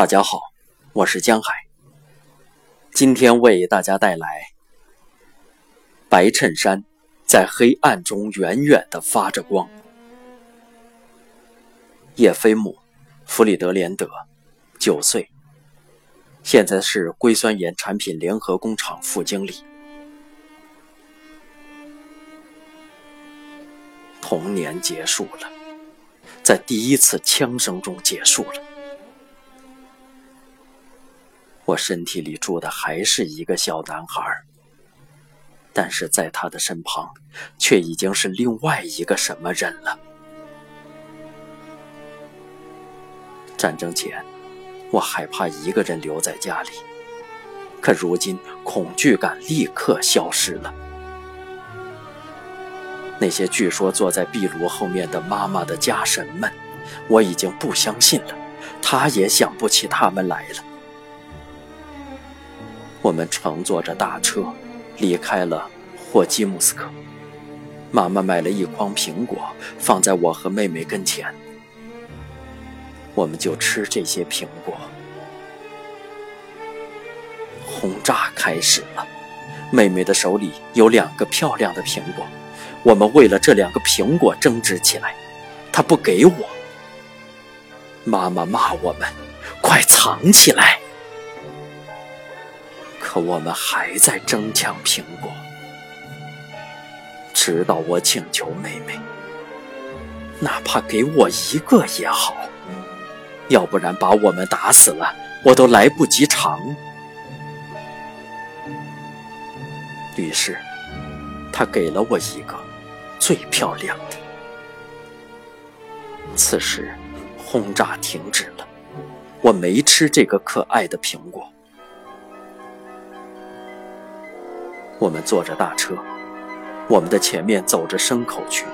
大家好，我是江海。今天为大家带来白衬衫在黑暗中远远的发着光。叶菲姆·弗里德连德，九岁，现在是硅酸盐产品联合工厂副经理。童年结束了，在第一次枪声中结束了。我身体里住的还是一个小男孩，但是在他的身旁，却已经是另外一个什么人了。战争前，我害怕一个人留在家里，可如今恐惧感立刻消失了。那些据说坐在壁炉后面的妈妈的家神们，我已经不相信了，他也想不起他们来了。我们乘坐着大车，离开了霍基姆斯克。妈妈买了一筐苹果，放在我和妹妹跟前。我们就吃这些苹果。轰炸开始了，妹妹的手里有两个漂亮的苹果，我们为了这两个苹果争执起来。她不给我，妈妈骂我们：“快藏起来！”可我们还在争抢苹果，直到我请求妹妹，哪怕给我一个也好，要不然把我们打死了，我都来不及尝。于是，她给了我一个最漂亮的。此时，轰炸停止了，我没吃这个可爱的苹果。我们坐着大车，我们的前面走着牲口群。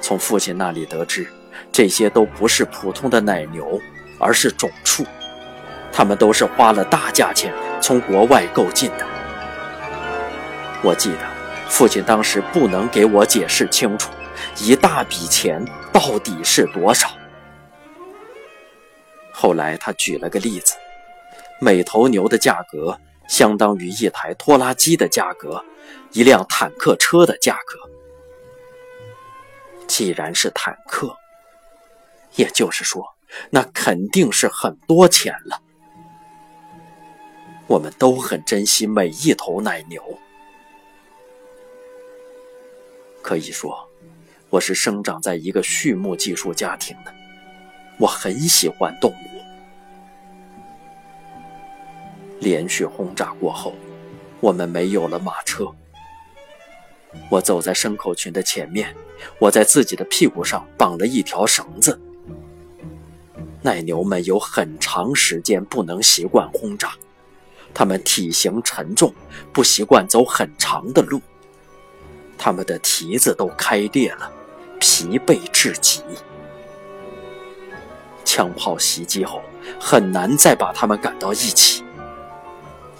从父亲那里得知，这些都不是普通的奶牛，而是种畜，他们都是花了大价钱从国外购进的。我记得，父亲当时不能给我解释清楚，一大笔钱到底是多少。后来他举了个例子，每头牛的价格。相当于一台拖拉机的价格，一辆坦克车的价格。既然是坦克，也就是说，那肯定是很多钱了。我们都很珍惜每一头奶牛。可以说，我是生长在一个畜牧技术家庭的，我很喜欢动物。连续轰炸过后，我们没有了马车。我走在牲口群的前面，我在自己的屁股上绑了一条绳子。奶牛们有很长时间不能习惯轰炸，它们体型沉重，不习惯走很长的路，它们的蹄子都开裂了，疲惫至极。枪炮袭击后，很难再把它们赶到一起。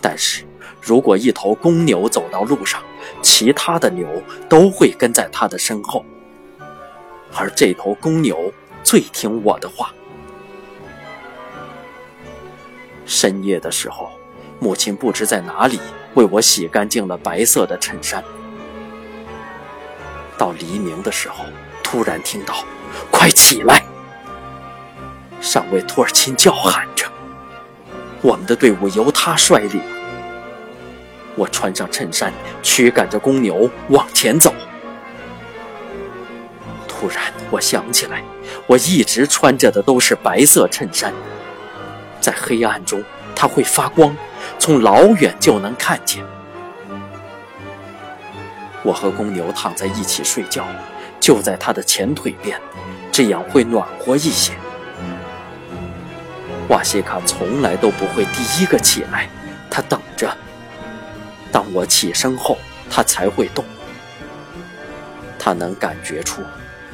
但是，如果一头公牛走到路上，其他的牛都会跟在它的身后，而这头公牛最听我的话。深夜的时候，母亲不知在哪里为我洗干净了白色的衬衫。到黎明的时候，突然听到“快起来”，上尉托尔钦叫喊着。我们的队伍由他率领。我穿上衬衫，驱赶着公牛往前走。突然，我想起来，我一直穿着的都是白色衬衫，在黑暗中它会发光，从老远就能看见。我和公牛躺在一起睡觉，就在他的前腿边，这样会暖和一些。瓦西卡从来都不会第一个起来，他等着。当我起身后，他才会动。他能感觉出，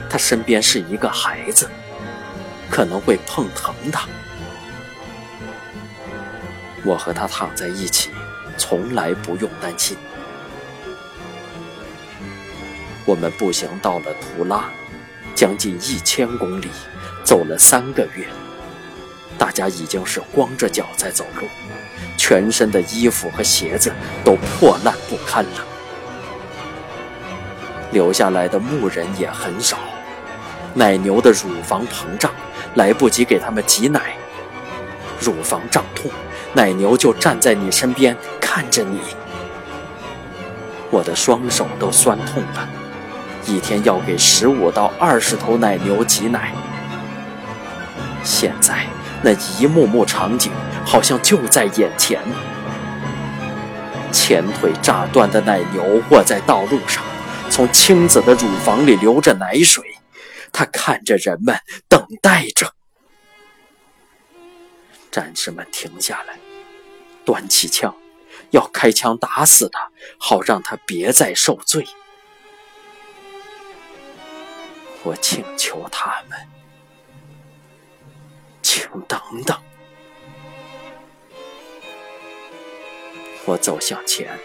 他身边是一个孩子，可能会碰疼他。我和他躺在一起，从来不用担心。我们步行到了图拉，将近一千公里，走了三个月。大家已经是光着脚在走路，全身的衣服和鞋子都破烂不堪了。留下来的牧人也很少，奶牛的乳房膨胀，来不及给他们挤奶，乳房胀痛，奶牛就站在你身边看着你。我的双手都酸痛了，一天要给十五到二十头奶牛挤奶。现在那一幕幕场景好像就在眼前，前腿炸断的奶牛卧在道路上，从青子的乳房里流着奶水，它看着人们，等待着。战士们停下来，端起枪。要开枪打死他，好让他别再受罪。我请求他们，请等等。我走向前，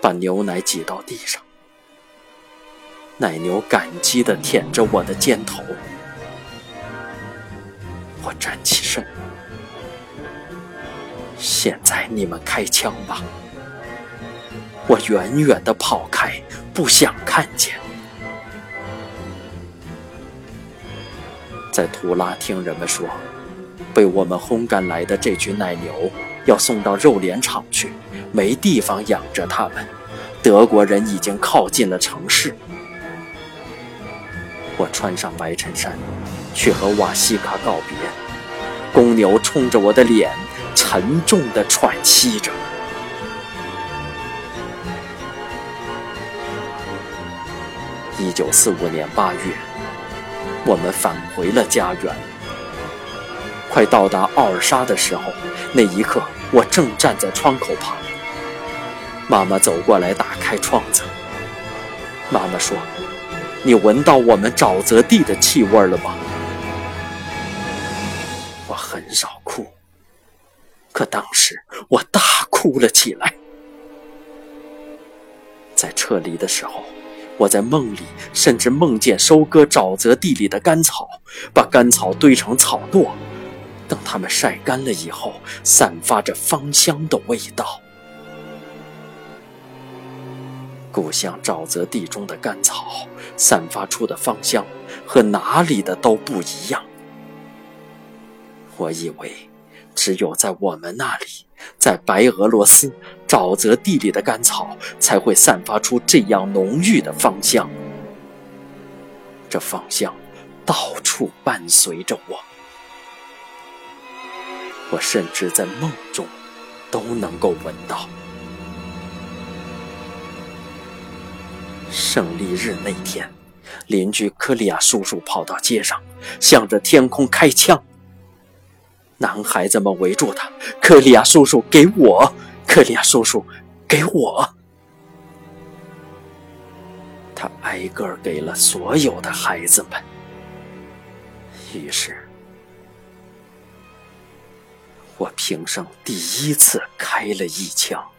把牛奶挤到地上。奶牛感激地舔着我的肩头。我站起身。现在你们开枪吧！我远远地跑开，不想看见。在图拉听人们说，被我们轰赶来的这群奶牛要送到肉联厂去，没地方养着它们。德国人已经靠近了城市。我穿上白衬衫，去和瓦西卡告别。公牛冲着我的脸。沉重的喘息着。一九四五年八月，我们返回了家园。快到达奥尔沙的时候，那一刻，我正站在窗口旁。妈妈走过来，打开窗子。妈妈说：“你闻到我们沼泽地的气味了吗？”我很少哭。可当时我大哭了起来。在撤离的时候，我在梦里甚至梦见收割沼泽地里的干草，把干草堆成草垛，等它们晒干了以后，散发着芳香的味道。故乡沼泽地中的干草散发出的芳香和哪里的都不一样。我以为。只有在我们那里，在白俄罗斯沼泽地里的干草才会散发出这样浓郁的芳香。这芳香到处伴随着我，我甚至在梦中都能够闻到。胜利日那天，邻居科利亚叔叔跑到街上，向着天空开枪。男孩子们围住他，克里亚叔叔给我，克里亚叔叔给我。他挨个给了所有的孩子们。于是，我平生第一次开了一枪。